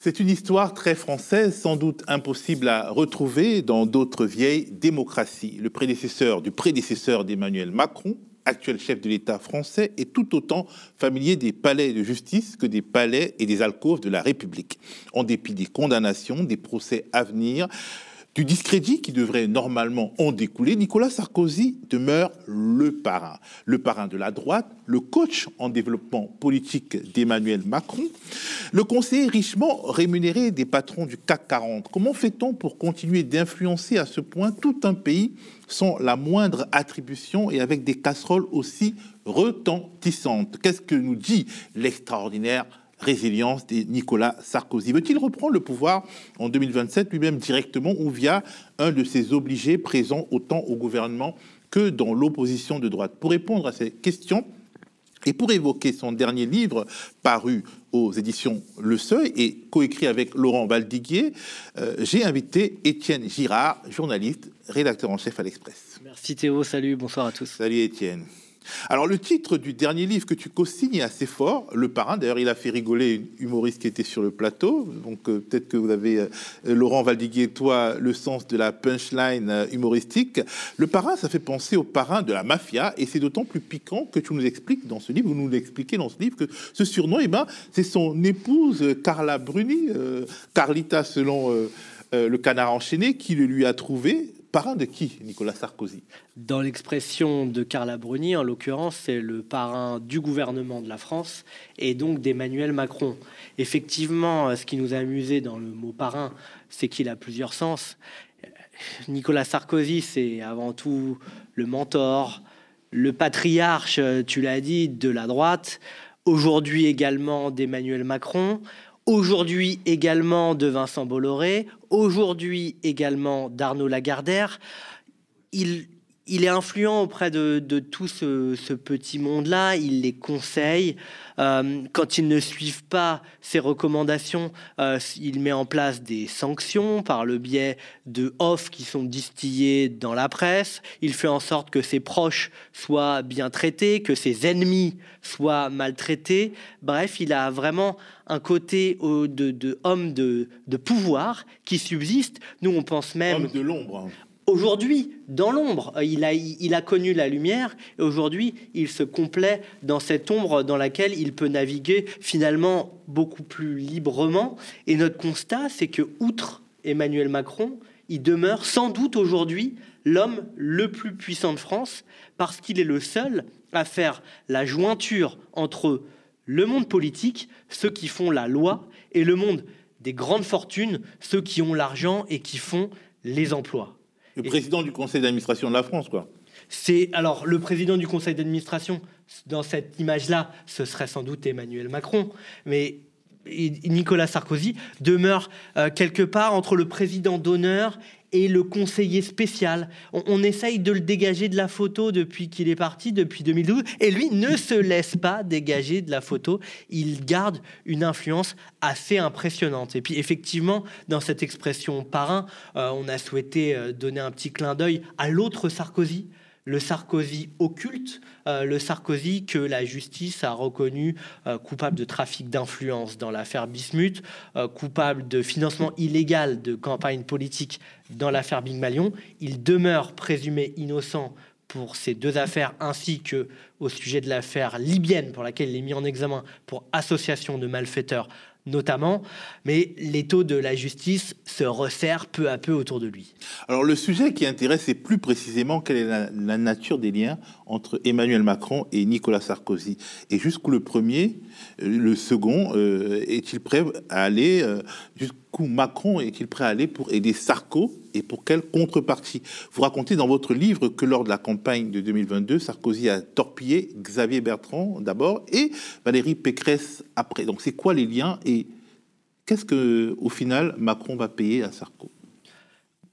C'est une histoire très française, sans doute impossible à retrouver dans d'autres vieilles démocraties. Le prédécesseur du prédécesseur d'Emmanuel Macron, actuel chef de l'État français, est tout autant familier des palais de justice que des palais et des alcôves de la République. En dépit des condamnations, des procès à venir, du discrédit qui devrait normalement en découler, Nicolas Sarkozy demeure le parrain. Le parrain de la droite, le coach en développement politique d'Emmanuel Macron, le conseiller richement rémunéré des patrons du CAC 40. Comment fait-on pour continuer d'influencer à ce point tout un pays sans la moindre attribution et avec des casseroles aussi retentissantes? Qu'est-ce que nous dit l'extraordinaire résilience de Nicolas Sarkozy. Veut-il reprendre le pouvoir en 2027 lui-même directement ou via un de ses obligés présents autant au gouvernement que dans l'opposition de droite? Pour répondre à ces questions, et pour évoquer son dernier livre paru aux éditions Le Seuil et coécrit avec Laurent Valdiguier, euh, j'ai invité Étienne Girard, journaliste, rédacteur en chef à l'Express. Merci Théo, salut, bonsoir à tous. Salut Étienne. Alors le titre du dernier livre que tu co-signes est assez fort, Le Parrain. D'ailleurs, il a fait rigoler une humoriste qui était sur le plateau. Donc euh, peut-être que vous avez, euh, Laurent Valdiguier toi, le sens de la punchline euh, humoristique. Le Parrain, ça fait penser au parrain de la mafia et c'est d'autant plus piquant que tu nous expliques dans ce livre, vous nous l'expliquez dans ce livre, que ce surnom, eh ben, c'est son épouse Carla Bruni, Carlita selon... le canard enchaîné qui le lui a trouvé parrain de qui, Nicolas Sarkozy? Dans l'expression de Carla Bruni, en l'occurrence, c'est le parrain du gouvernement de la France et donc d'Emmanuel Macron. Effectivement, ce qui nous a amusé dans le mot parrain, c'est qu'il a plusieurs sens. Nicolas Sarkozy, c'est avant tout le mentor, le patriarche, tu l'as dit, de la droite, aujourd'hui également d'Emmanuel Macron, aujourd'hui également de Vincent Bolloré, aujourd'hui également d'Arnaud Lagardère. Il, il est influent auprès de, tout ce, petit monde-là, il les conseille. Euh, quand ils ne suivent pas ses recommandations, euh, il met en place des sanctions par le biais de offres qui sont distillées dans la presse. Il fait en sorte que ses proches soient bien traités, que ses ennemis soient maltraités. Bref, il a vraiment un côté de, homme de, de pouvoir qui subsiste. Nous, on pense même... Homme de l'ombre aujourd'hui dans l'ombre. Euh, il a, connu la lumière et aujourd'hui il se complaît dans cette ombre dans laquelle il peut naviguer finalement beaucoup plus librement. Et notre constat, c'est que outre Emmanuel Macron, il demeure sans doute aujourd'hui l'homme le plus puissant de France parce qu'il est le seul à faire la jointure entre le monde politique, ceux qui font la loi, et le monde des grandes fortunes, ceux qui ont l'argent et qui font les emplois. Le président du conseil d'administration de la France, quoi. C'est alors le président du conseil d'administration dans cette image-là, ce serait sans doute Emmanuel Macron, mais Nicolas Sarkozy demeure euh, quelque part entre le président d'honneur et le conseiller spécial. On, essaye de le dégager de la photo depuis qu'il est parti, depuis 2012, et lui ne se laisse pas dégager de la photo. Il garde une influence assez impressionnante. Et puis effectivement, dans cette expression parrain, euh, on a souhaité euh, donner un petit clin d'œil à l'autre Sarkozy, le Sarkozy occulte, euh, le Sarkozy que la justice a reconnu euh, coupable de trafic d'influence dans l'affaire Bismuth, euh, coupable de financement illégal de campagne politique dans l'affaire Big Malion. Il demeure présumé innocent pour ces deux affaires ainsi que au sujet de l'affaire libyenne pour laquelle il est mis en examen pour association de malfaiteurs notamment, mais l'étau de la justice se resserre peu à peu autour de lui. Alors le sujet qui intéresse, c'est plus précisément quelle est la, nature des liens entre Emmanuel Macron et Nicolas Sarkozy. Et jusqu'où le premier, euh, le second, euh, est-il prêt à aller, euh, Macron est-il prêt à aller pour aider Sarko et pour quelle contrepartie? Vous racontez dans votre livre que lors de la campagne de 2022, Sarkozy a torpillé Xavier Bertrand d'abord et Valérie Pécresse après. Donc c'est quoi les liens et qu'est-ce que au final Macron va payer à Sarko?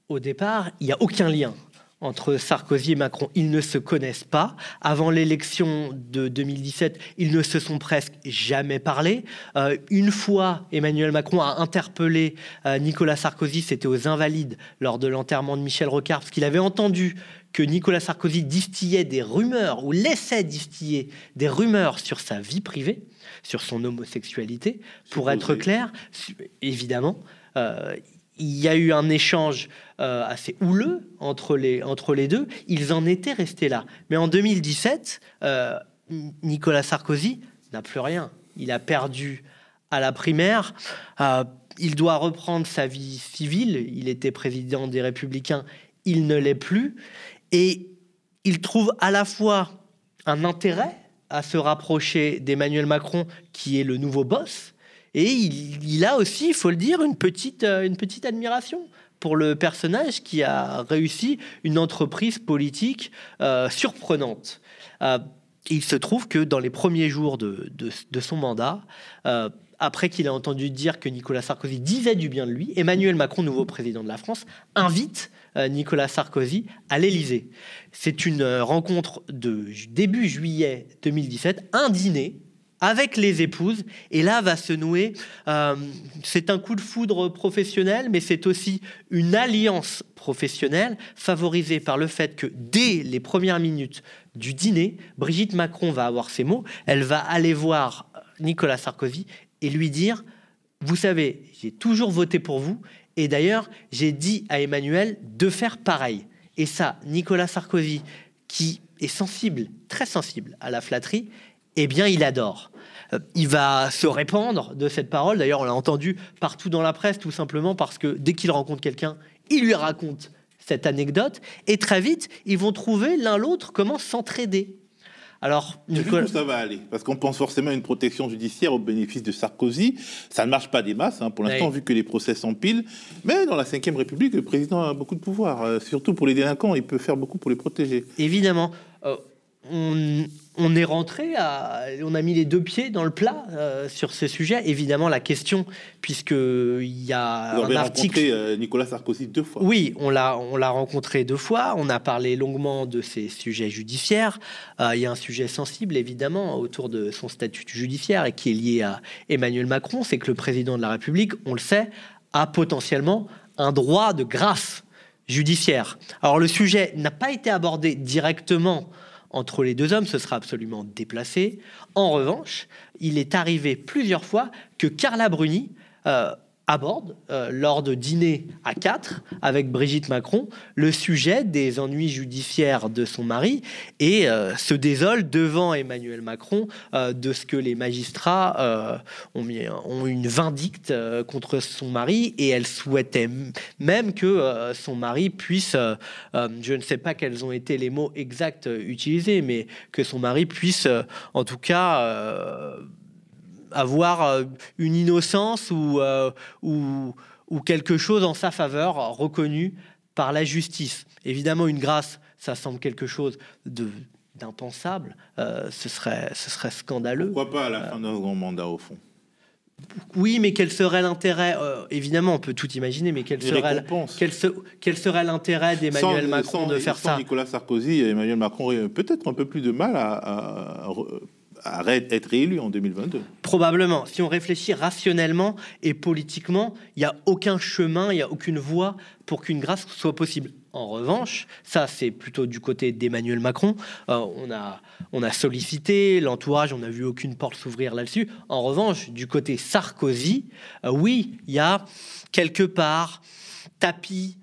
Au départ, il n'y a aucun lien entre Sarkozy et Macron. Ils ne se connaissent pas. Avant l'élection de 2017, ils ne se sont presque jamais parlé. Euh, une fois, Emmanuel Macron a interpellé euh, Nicolas Sarkozy, c'était aux Invalides, lors de l'enterrement de Michel Rocard, parce qu'il avait entendu que Nicolas Sarkozy distillait des rumeurs, ou laissait distiller des rumeurs sur sa vie privée, sur son homosexualité. Pour être clair, évidemment, euh, il y a eu un échange euh, assez houleux entre les, entre les deux. Ils en étaient restés là. Mais en 2017, euh, Nicolas Sarkozy n'a plus rien. Il a perdu à la primaire. Euh, il doit reprendre sa vie civile. Il était président des Républicains. Il ne l'est plus. Et il trouve à la fois un intérêt à se rapprocher d'Emmanuel Macron, qui est le nouveau boss, et il, a aussi, il faut le dire, une petite, euh, une petite admiration pour le personnage qui a réussi une entreprise politique euh, surprenante. Euh, il se trouve que dans les premiers jours de, de, son mandat, après qu'il a entendu dire que Nicolas Sarkozy disait du bien de lui, Emmanuel Macron, nouveau président de la France, invite Nicolas Sarkozy à l'Élysée. C'est une rencontre de début juillet 2017, un dîner avec les épouses. Et là va se nouer, euh, c'est un coup de foudre professionnel, mais c'est aussi une alliance professionnelle favorisée par le fait que dès les premières minutes du dîner, Brigitte Macron va avoir ces mots, elle va aller voir Nicolas Sarkozy et lui dire, vous savez, j'ai toujours voté pour vous, et d'ailleurs j'ai dit à Emmanuel de faire pareil. Et ça, Nicolas Sarkozy, qui est sensible, très sensible à la flatterie, eh bien, il adore. Euh, il va se répandre de cette parole. D'ailleurs, on l'a entendu partout dans la presse, tout simplement parce que dès qu'il rencontre quelqu'un, il lui raconte cette anecdote. Et très vite, ils vont trouver l'un l'autre comment s'entraider. Alors, Nicolas... ça va aller, parce qu'on pense forcément à une protection judiciaire au bénéfice de Sarkozy. Ça ne marche pas des masses, hein, pour l'instant, vu que les procès s'empilent. Mais dans la Ve République, le président a beaucoup de pouvoir. Euh, surtout pour les délinquants, il peut faire beaucoup pour les protéger. Évidemment. Euh, on, est rentré à, on a mis les deux pieds dans le plat euh, sur ce sujet. Évidemment, la question, puisque il y a un article. Euh, Nicolas Sarkozy deux fois. Oui, on l'a, on l'a rencontré deux fois. On a parlé longuement de ces sujets judiciaires. Euh, il y a un sujet sensible, évidemment, autour de son statut judiciaire et qui est lié à Emmanuel Macron. C'est que le président de la République, on le sait, a potentiellement un droit de grâce judiciaire. Alors le sujet n'a pas été abordé directement entre les deux hommes, ce sera absolument déplacé. En revanche, il est arrivé plusieurs fois que Carla Bruni euh, aborde, euh, lors de dîner à quatre avec Brigitte Macron, le sujet des ennuis judiciaires de son mari et euh, se désole devant Emmanuel Macron euh, de ce que les magistrats ont, mis, une vindicte contre son mari et elle souhaitait même que son mari puisse, je ne sais pas quels ont été les mots exacts utilisés, mais que son mari puisse en tout cas avoir euh, une innocence euh, ou, ou, quelque chose en sa faveur reconnu par la justice. Évidemment, une grâce, ça semble quelque chose de d'impensable. Euh, ce, serait, ce serait scandaleux. Pourquoi pas à la fin d'un grand mandat, au fond? Oui, mais quel serait l'intérêt Évidemment, on peut tout imaginer, mais quel serait, quel, quel serait l'intérêt d'Emmanuel Macron de faire ça? Nicolas Sarkozy et Emmanuel Macron auraient peut-être un peu plus de mal à arrête d'être réélu en 2022. Probablement. Si on réfléchit rationnellement et politiquement, il n'y a aucun chemin, il n'y a aucune voie pour qu'une grâce soit possible. En revanche, ça c'est plutôt du côté d'Emmanuel Macron. Euh, on, a, on a sollicité l'entourage, on n'a vu aucune porte s'ouvrir là-dessus. En revanche, du côté Sarkozy, euh, oui, il y a quelque part tapis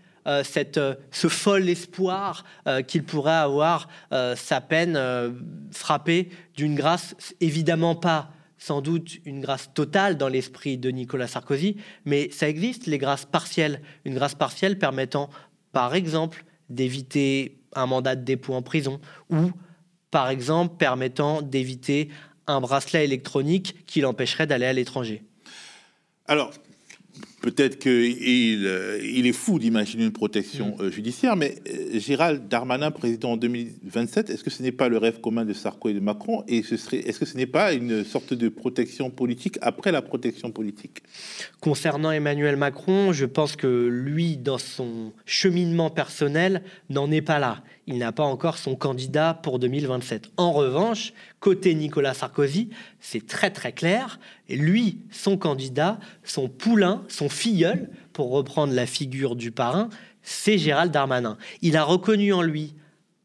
cette, euh, ce fol espoir euh, qu'il pourrait avoir sa peine frappée d'une grâce, évidemment pas sans doute une grâce totale dans l'esprit de Nicolas Sarkozy, mais ça existe, les grâces partielles. Une grâce partielle permettant, par exemple, d'éviter un mandat de dépôt en prison ou, par exemple, permettant d'éviter un bracelet électronique qui l'empêcherait d'aller à l'étranger. Alors, Peut-être qu'il euh, il est fou d'imaginer une protection mm. euh, judiciaire, mais euh, Gérald Darmanin, président en 2027, est-ce que ce n'est pas le rêve commun de Sarko et de Macron Et ce serait, est-ce que ce n'est pas une sorte de protection politique après la protection politique? Concernant Emmanuel Macron, je pense que lui, dans son cheminement personnel, n'en est pas là. Il n'a pas encore son candidat pour 2027. En revanche, côté Nicolas Sarkozy, c'est très très clair. Lui, son candidat, son poulain, son filleul, pour reprendre la figure du parrain, c'est Gérald Darmanin. Il a reconnu en lui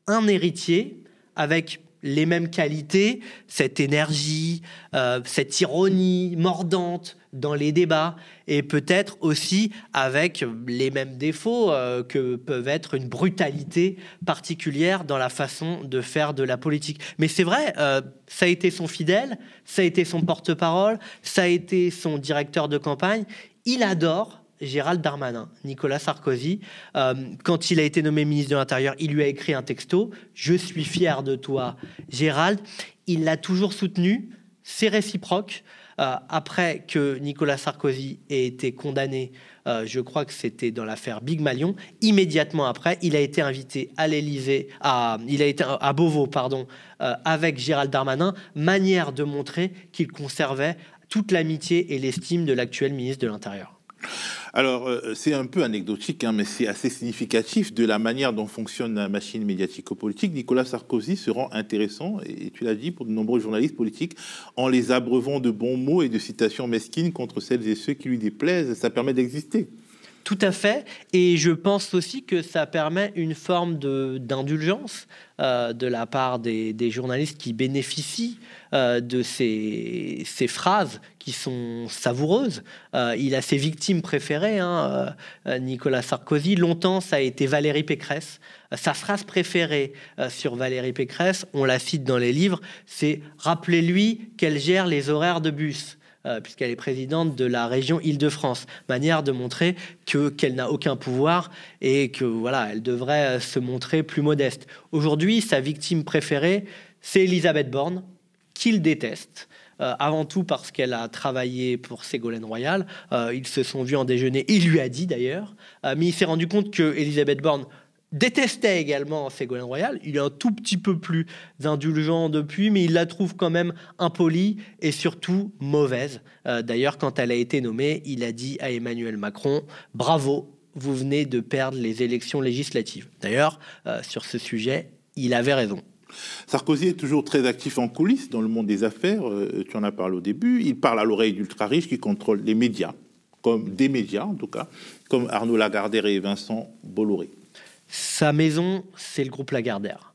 un héritier avec les mêmes qualités, cette énergie, euh, cette ironie mordante dans les débats, et peut-être aussi avec les mêmes défauts euh, que peuvent être une brutalité particulière dans la façon de faire de la politique. Mais c'est vrai, euh, ça a été son fidèle, ça a été son porte-parole, ça a été son directeur de campagne. Il adore Gérald Darmanin, Nicolas Sarkozy, euh, quand il a été nommé ministre de l'Intérieur, il lui a écrit un texto Je suis fier de toi, Gérald. Il l'a toujours soutenu, c'est réciproque. Euh, après que Nicolas Sarkozy ait été condamné, euh, je crois que c'était dans l'affaire Big Malion, immédiatement après, il a été invité à l'Élysée, à, il a été à Beauvau, pardon, avec Gérald Darmanin, manière de montrer qu'il conservait toute l'amitié et l'estime de l'actuel ministre de l'Intérieur. Alors, euh, c'est un peu anecdotique, hein, mais c'est assez significatif de la manière dont fonctionne la machine médiatico-politique. Nicolas Sarkozy se rend intéressant, et tu l'as dit, pour de nombreux journalistes politiques, en les abreuvant de bons mots et de citations mesquines contre celles et ceux qui lui déplaisent. Ça permet d'exister. Tout à fait. Et je pense aussi que ça permet une forme d'indulgence euh, de la part des, journalistes qui bénéficient euh, de ces, ces, phrases qui sont savoureuses. Euh, il a ses victimes préférées, hein, Nicolas Sarkozy. Longtemps, ça a été Valérie Pécresse. Sa phrase préférée sur Valérie Pécresse, on la cite dans les livres, c'est Rappelez-lui qu'elle gère les horaires de bus. Euh, puisqu'elle est présidente de la région Île-de-France. Manière de montrer que qu'elle n'a aucun pouvoir et que voilà, elle devrait euh, se montrer plus modeste. Aujourd'hui, sa victime préférée, c'est Elisabeth Borne, qu'il déteste. Euh, avant tout parce qu'elle a travaillé pour Ségolène Royal. ils se sont vus en déjeuner. Il lui a dit d'ailleurs, mais il s'est rendu compte que Elisabeth Borne détestait également Ségolène Royal. Il est un tout petit peu plus indulgent depuis, mais il la trouve quand même impolie et surtout mauvaise. Euh, d'ailleurs, quand elle a été nommée, il a dit à Emmanuel Macron Bravo, vous venez de perdre les élections législatives. D'ailleurs, euh, sur ce sujet, il avait raison. Sarkozy est toujours très actif en coulisses dans le monde des affaires. Euh, tu en as parlé au début. Il parle à l'oreille d'ultra riches qui contrôlent les médias, comme des médias en tout cas, comme Arnaud Lagardère et Vincent Bolloré. Sa maison, c'est le groupe Lagardère.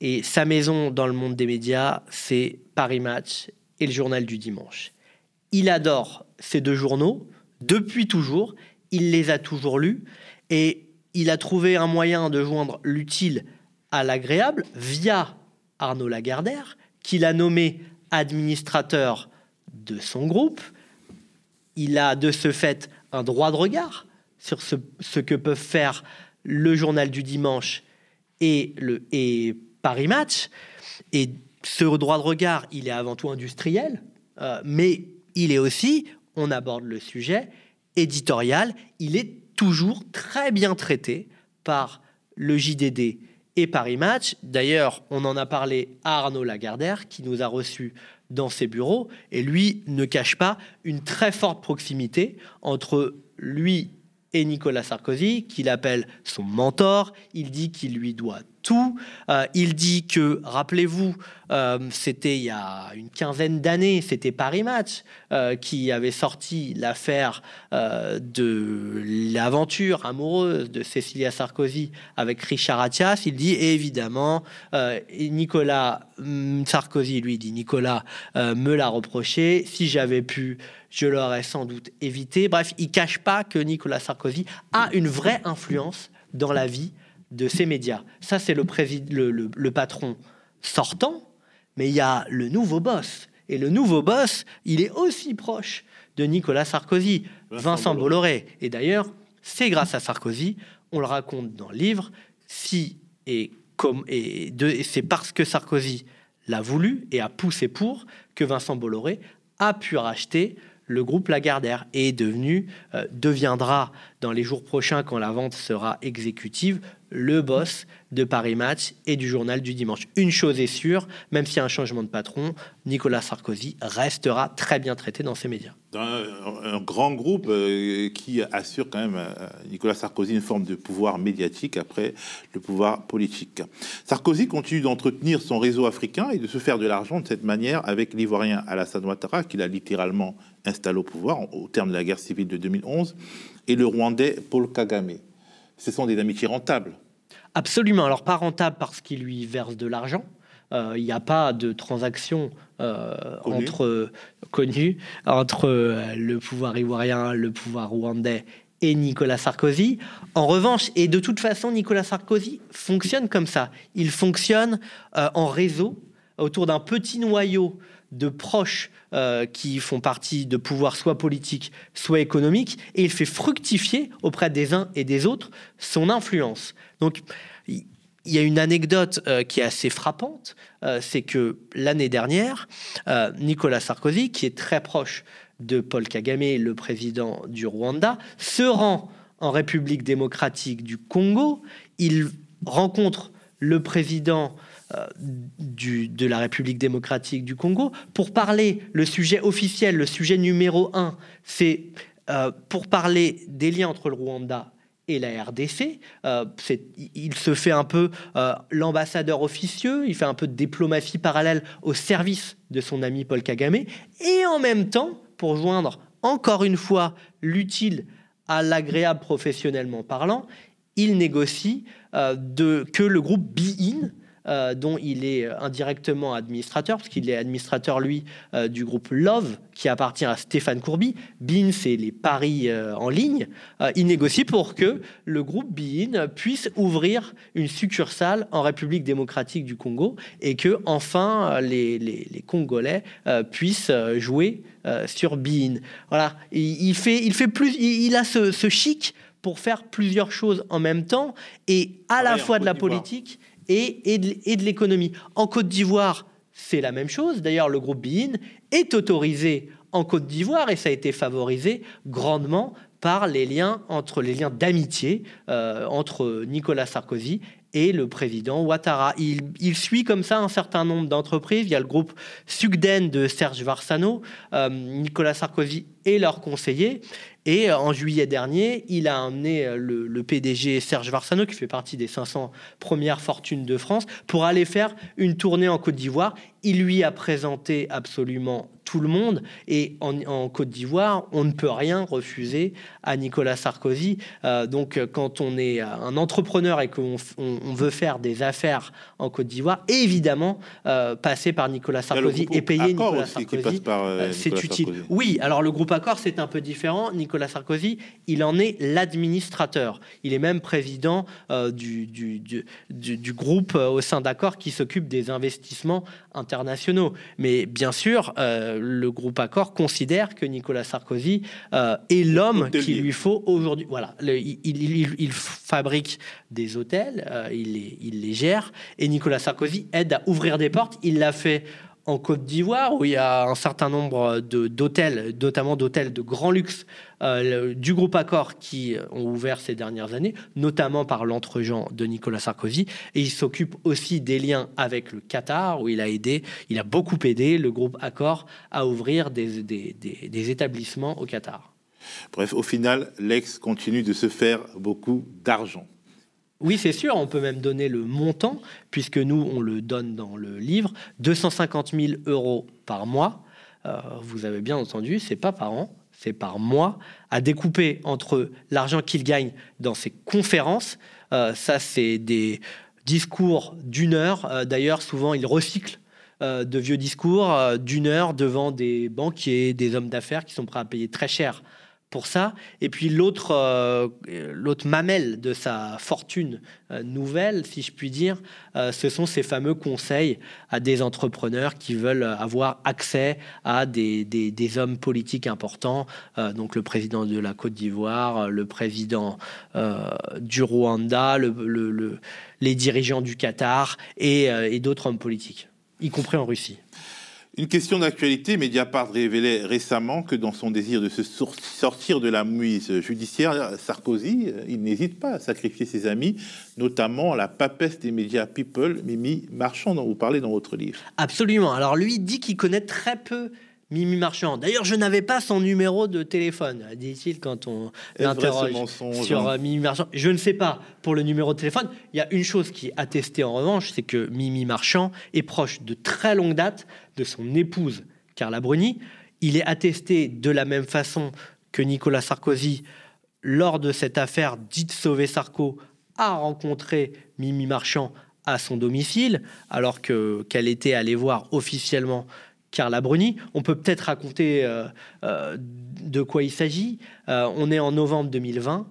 Et sa maison dans le monde des médias, c'est Paris Match et le journal du dimanche. Il adore ces deux journaux depuis toujours. Il les a toujours lus et il a trouvé un moyen de joindre l'utile à l'agréable via Arnaud Lagardère, qu'il a nommé administrateur de son groupe. Il a de ce fait un droit de regard sur ce, ce que peuvent faire le journal du dimanche et, le, et Paris Match. Et ce droit de regard, il est avant tout industriel, euh, mais il est aussi, on aborde le sujet, éditorial. Il est toujours très bien traité par le JDD et Paris Match. D'ailleurs, on en a parlé à Arnaud Lagardère, qui nous a reçus dans ses bureaux, et lui ne cache pas une très forte proximité entre lui et Nicolas Sarkozy, qu'il appelle son mentor. Il dit qu'il lui doit tout. Euh, il dit que, rappelez-vous, euh, c'était il y a une quinzaine d'années, c'était Paris Match euh, qui avait sorti l'affaire de l'aventure amoureuse de Cécilia Sarkozy avec Richard Attias. Il dit évidemment, Nicolas mm, Sarkozy lui dit Nicolas me l'a reproché. Si j'avais pu, je l'aurais sans doute évité. Bref, il cache pas que Nicolas Sarkozy a une vraie influence dans la vie de ces médias. Ça, c'est le, le, patron sortant, mais il y a le nouveau boss. Et le nouveau boss, il est aussi proche de Nicolas Sarkozy, Vincent, Bolloré. Et d'ailleurs, c'est grâce à Sarkozy, on le raconte dans le livre, si et comme et, et c'est parce que Sarkozy l'a voulu et a poussé pour que Vincent Bolloré a pu racheter le groupe Lagardère est devenu, euh, deviendra dans les jours prochains, quand la vente sera exécutive, le boss de Paris Match et du journal du dimanche. Une chose est sûre, même s'il y a un changement de patron, Nicolas Sarkozy restera très bien traité dans ces médias. Un, grand groupe euh, qui assure quand même à Nicolas Sarkozy une forme de pouvoir médiatique après le pouvoir politique. Sarkozy continue d'entretenir son réseau africain et de se faire de l'argent de cette manière avec l'Ivoirien Alassane Ouattara, qu'il a littéralement installé au pouvoir au terme de la guerre civile de 2011, et le Rwandais Paul Kagame. Ce sont des amitiés rentables. Absolument. Alors pas rentable parce qu'il lui verse de l'argent. Euh, il n'y a pas de transaction euh, entre connue entre euh, le pouvoir ivoirien, le pouvoir rwandais et Nicolas Sarkozy. En revanche, et de toute façon, Nicolas Sarkozy fonctionne comme ça. Il fonctionne en réseau autour d'un petit noyau de proches euh, qui font partie de pouvoirs soit politiques, soit économiques, et il fait fructifier auprès des uns et des autres son influence. Donc, il y a une anecdote euh, qui est assez frappante, euh, c'est que l'année dernière, Nicolas Sarkozy, qui est très proche de Paul Kagame, le président du Rwanda, se rend en République démocratique du Congo. Il rencontre le président du, de la République démocratique du Congo. Pour parler, le sujet officiel, le sujet numéro un, c'est euh, pour parler des liens entre le Rwanda et la RDC. Euh, il se fait un peu l'ambassadeur officieux, il fait un peu de diplomatie parallèle au service de son ami Paul Kagame, et en même temps, pour joindre encore une fois l'utile à l'agréable professionnellement parlant, il négocie de, que le groupe Be euh, dont il est euh, indirectement administrateur, parce qu'il est administrateur, lui, euh, du groupe Love, qui appartient à Stéphane Courby. Bean, c'est les paris en ligne. il négocie pour que le groupe Bein puisse ouvrir une succursale en République démocratique du Congo et que, enfin, les, Congolais puissent jouer sur Bein. Voilà, il, fait, il fait plus, il, a ce, ce chic pour faire plusieurs choses en même temps et à la fois de la politique et, de, l'économie. En Côte d'Ivoire, c'est la même chose. D'ailleurs, le groupe BIN est autorisé en Côte d'Ivoire et ça a été favorisé grandement par les liens entre les liens d'amitié euh, entre Nicolas Sarkozy et le président Ouattara. Il, suit comme ça un certain nombre d'entreprises. Il y a le groupe Sugden de Serge Varsano, euh, Nicolas Sarkozy et leurs conseillers. Et euh, en juillet dernier, il a amené euh, le, PDG Serge Varsano, qui fait partie des 500 premières fortunes de France, pour aller faire une tournée en Côte d'Ivoire. Il lui a présenté absolument tout le monde. Et en, Côte d'Ivoire, on ne peut rien refuser à Nicolas Sarkozy. Euh, donc, quand on est un entrepreneur et qu'on on, veut faire des affaires en Côte d'Ivoire, évidemment, passer par Nicolas Sarkozy et payer Nicolas Sarkozy, c'est utile. Oui, alors le groupe Accor, c'est un peu différent. Nicolas Sarkozy, il en est l'administrateur. Il est même président euh, du, du, groupe euh, au sein d'Accor qui s'occupe des investissements internationaux. Mais bien sûr, euh, le groupe Accor considère que Nicolas Sarkozy est l'homme qu'il lui faut aujourd'hui. Voilà, il, fabrique des hôtels, il, il les gère, et Nicolas Sarkozy aide à ouvrir des portes. Il l'a fait en Côte d'Ivoire, où il y a un certain nombre d'hôtels, notamment d'hôtels de grand luxe euh, du groupe Accor qui ont ouvert ces dernières années, notamment par l'entregent de Nicolas Sarkozy. Et il s'occupe aussi des liens avec le Qatar, où il a aidé, il a beaucoup aidé le groupe Accor à ouvrir des, des établissements au Qatar. Bref, au final, l'ex continue de se faire beaucoup d'argent. Oui, c'est sûr, on peut même donner le montant, puisque nous, on le donne dans le livre, 250 000 euros par mois. Euh, vous avez bien entendu, c'est pas par an, c'est par mois, à découper entre l'argent qu'il gagne dans ses conférences. Euh, ça, c'est des discours d'une heure. Euh, d'ailleurs, souvent, il recycle de vieux discours d'une heure devant des banquiers, des hommes d'affaires qui sont prêts à payer très cher pour ça. Et puis l'autre, euh, mamelle de sa fortune euh, nouvelle, si je puis dire, euh, ce sont ces fameux conseils à des entrepreneurs qui veulent avoir accès à des, hommes politiques importants, donc le président de la Côte d'Ivoire, le président du Rwanda, le, les dirigeants du Qatar et d'autres hommes politiques, y compris en Russie. Une question d'actualité, Mediapart révélait récemment que dans son désir de se sortir de la mouise judiciaire, Sarkozy, euh, il n'hésite pas à sacrifier ses amis, notamment la papesse des médias People, Mimi Marchand, dont vous parlez dans votre livre. Absolument. Alors lui dit qu'il connaît très peu Mimi Marchand. D'ailleurs, je n'avais pas son numéro de téléphone, dit-il quand on l'interroge sur hein. euh, Mimi Marchand. Je ne sais pas pour le numéro de téléphone. Il y a une chose qui est attestée en revanche, c'est que Mimi Marchand est proche de très longue date de son épouse Carla Bruni. Il est attesté de la même façon que Nicolas Sarkozy, lors de cette affaire dite Sauver Sarko, a rencontré Mimi Marchand à son domicile, alors que qu'elle était allée voir officiellement Carla Bruni. On peut peut-être raconter euh, euh, de quoi il s'agit. Euh, on est en novembre 2020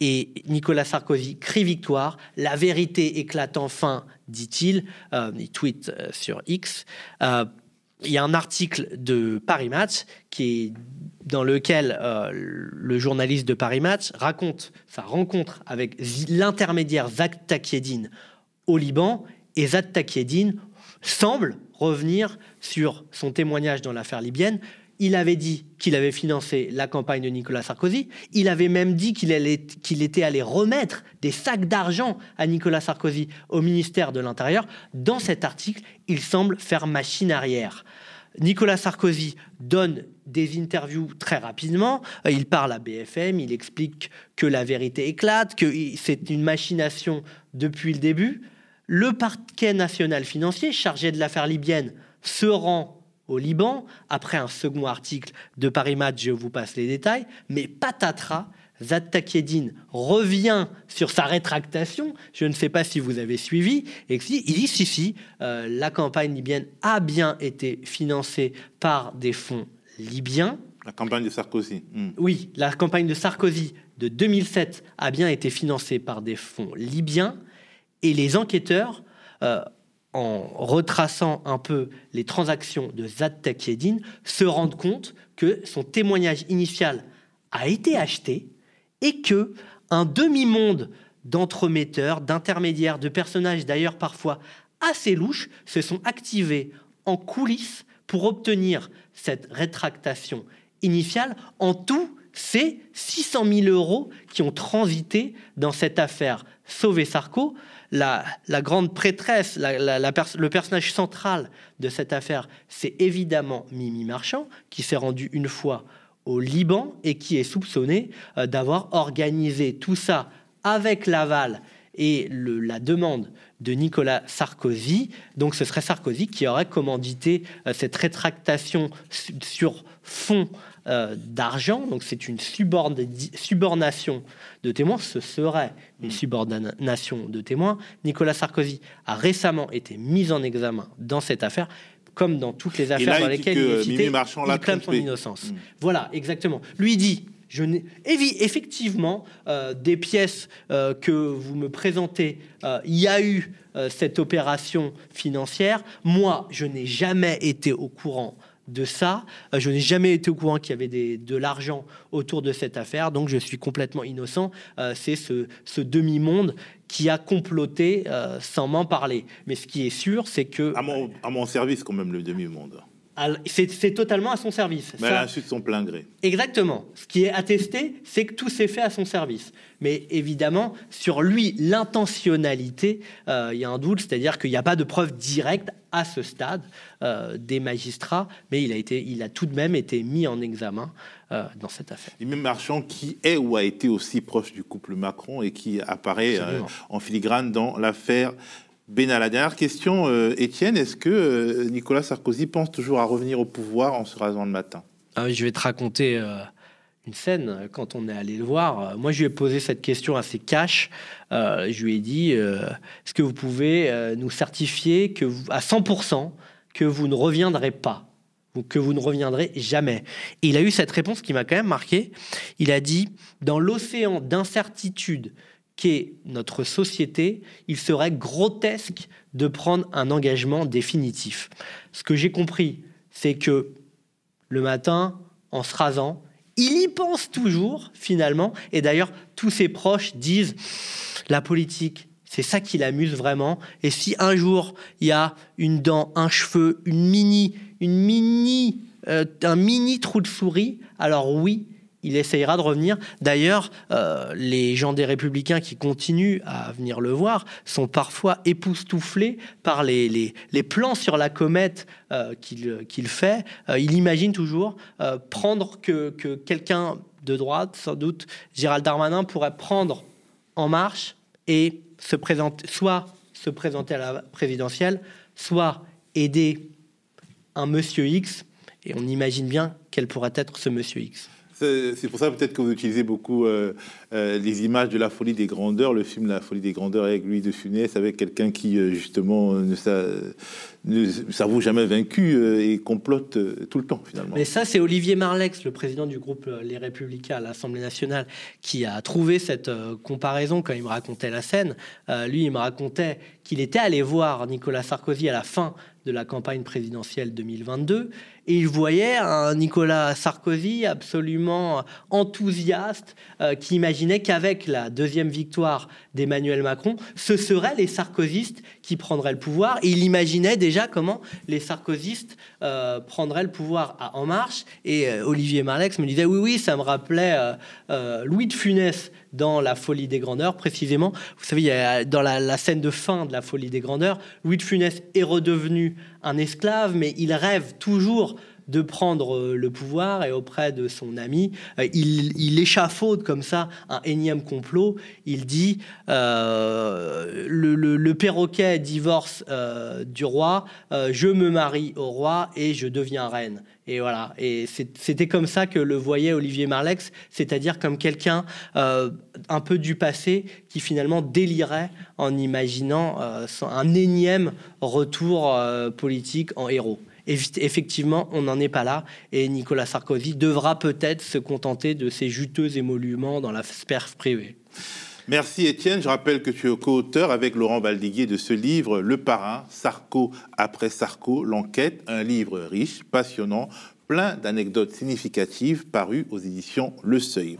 et Nicolas Sarkozy crie victoire. La vérité éclate enfin, dit-il. il tweet sur X. il y a un article de Paris Match qui est dans lequel le journaliste de Paris Match raconte sa rencontre avec l'intermédiaire Zak Takiedine au Liban et Zak Takiedine semble revenir sur son témoignage dans l'affaire libyenne. Il avait dit qu'il avait financé la campagne de Nicolas Sarkozy. Il avait même dit qu'il était allé remettre des sacs d'argent à Nicolas Sarkozy au ministère de l'Intérieur. Dans cet article, il semble faire machine arrière. Nicolas Sarkozy donne des interviews très rapidement. Il parle à BFM, il explique que la vérité éclate, que c'est une machination depuis le début. Le parquet national financier, chargé de l'affaire libyenne, se rend au Liban, après un second article de Paris Match, je vous passe les détails, mais patatras, Zad revient sur sa rétractation, je ne sais pas si vous avez suivi, et il dit si, si, euh, la campagne libyenne a bien été financée par des fonds libyens. La campagne de Sarkozy. Hmm. Oui, la campagne de Sarkozy de 2007 a bien été financée par des fonds libyens. Et les enquêteurs, euh, en retraçant un peu les transactions de Zad Takiedine, se rendent compte que son témoignage initial a été acheté et que un demi-monde d'entremetteurs, d'intermédiaires, de personnages d'ailleurs parfois assez louches se sont activés en coulisses pour obtenir cette rétractation initiale. En tout, c'est 600 000 euros qui ont transité dans cette affaire Sauver Sarko la, grande prêtresse, le personnage central de cette affaire, c'est évidemment Mimi Marchand, qui s'est rendue une fois au Liban et qui est soupçonnée euh, d'avoir organisé tout ça avec l'aval et la demande de Nicolas Sarkozy. Donc ce serait Sarkozy qui aurait commandité euh, cette rétractation sur fond euh, d'argent, donc c'est une subornation de témoins, ce serait une subordination de témoins. Nicolas Sarkozy a récemment été mis en examen dans cette affaire comme dans toutes les affaires dans lesquelles il est cité, il clame son innocence. Hmm. Voilà, exactement. Lui dit, je effectivement, euh, des pièces euh, que vous me présentez, il y a eu cette opération financière. Moi, je n'ai jamais été au courant de ça. Euh, je n'ai jamais été au courant qu'il y avait de l'argent autour de cette affaire, donc je suis complètement innocent. Euh, c'est ce, demi-monde qui a comploté euh, sans m'en parler. Mais ce qui est sûr, c'est que... À mon, à mon service quand même, le demi-monde. C'est totalement à son service. Mais elle a su de son plein gré. Exactement. Ce qui est attesté, c'est que tout s'est fait à son service. Mais évidemment, sur lui, l'intentionnalité, euh, il y a un doute, c'est-à-dire qu'il n'y a pas de preuve directe à ce stade euh, des magistrats, mais il a, été, il a tout de même été mis en examen euh, dans cette affaire. Et même Marchand, qui est ou a été aussi proche du couple Macron et qui apparaît en filigrane dans l'affaire Bénal. La dernière question, euh, Étienne, est-ce que euh, Nicolas Sarkozy pense toujours à revenir au pouvoir en se rasant le matin? Ah Je vais te raconter euh, une scène quand on est allé le voir. Moi, je lui ai posé cette question assez cash. je lui ai dit est-ce que vous pouvez nous certifier que à 100% que vous ne reviendrez pas ou que vous ne reviendrez jamais? Et il a eu cette réponse qui m'a quand même marqué. Il a dit dans l'océan d'incertitude qu'est notre société, il serait grotesque de prendre un engagement définitif. Ce que j'ai compris, c'est que le matin, en se rasant, il y pense toujours, finalement. Et d'ailleurs, tous ses proches disent, la politique, c'est ça qui l'amuse vraiment. Et si un jour, il y a une dent, un cheveu, une mini une mini, euh, un mini trou de souris, alors oui, il essayera de revenir. D'ailleurs, euh, les gens des Républicains qui continuent à venir le voir sont parfois époustouflés par les, plans sur la comète euh, qu'il fait. Euh, il imagine toujours prendre que, que quelqu'un de droite, sans doute Gérald Darmanin, pourrait prendre en marche et se présenter, soit se présenter à la présidentielle, soit aider un monsieur X. Et on imagine bien quel pourrait être ce monsieur X. C'est pour ça peut-être que vous utilisez beaucoup euh, euh, les images de la folie des grandeurs, le film La folie des grandeurs avec Louis de Funès, avec quelqu'un qui euh, justement ne, s'avoue jamais vaincu et complote tout le temps finalement. Mais ça, c'est Olivier Marlex, le président du groupe Les Républicains à l'Assemblée nationale, qui a trouvé cette comparaison quand il me racontait la scène. lui, il me racontait qu'il était allé voir Nicolas Sarkozy à la fin de la campagne présidentielle 2022 et il voyait un Nicolas Sarkozy absolument enthousiaste euh, qui imaginait qu'avec la deuxième victoire d'Emmanuel Macron, ce seraient les sarkozystes qui prendraient le pouvoir. Et il imaginait déjà comment les sarkozystes euh, prendraient le pouvoir à En Marche. Et euh, Olivier Marlex me disait oui, oui, ça me rappelait Louis de Funès dans La Folie des Grandeurs, précisément. Vous savez, dans la, la, scène de fin de La Folie des Grandeurs, Louis de Funès est redevenu un esclave, mais il rêve toujours de prendre euh, le pouvoir et auprès de son ami, euh, il, échafaude comme ça un énième complot. Il dit euh, le, perroquet divorce du roi, je me marie au roi et je deviens reine. Et voilà. Et c'était comme ça que le voyait Olivier Marlex, c'est-à-dire comme quelqu'un un peu du passé qui finalement délirait en imaginant un énième retour politique en héros effectivement, on n'en est pas là. Et Nicolas Sarkozy devra peut-être se contenter de ces juteux émoluments dans la sphère privée. Merci Étienne. Je rappelle que tu es co-auteur avec Laurent Valdiguier de ce livre Le Parrain, Sarko après Sarko, l'enquête, un livre riche, passionnant, plein d'anecdotes significatives paru aux éditions Le Seuil.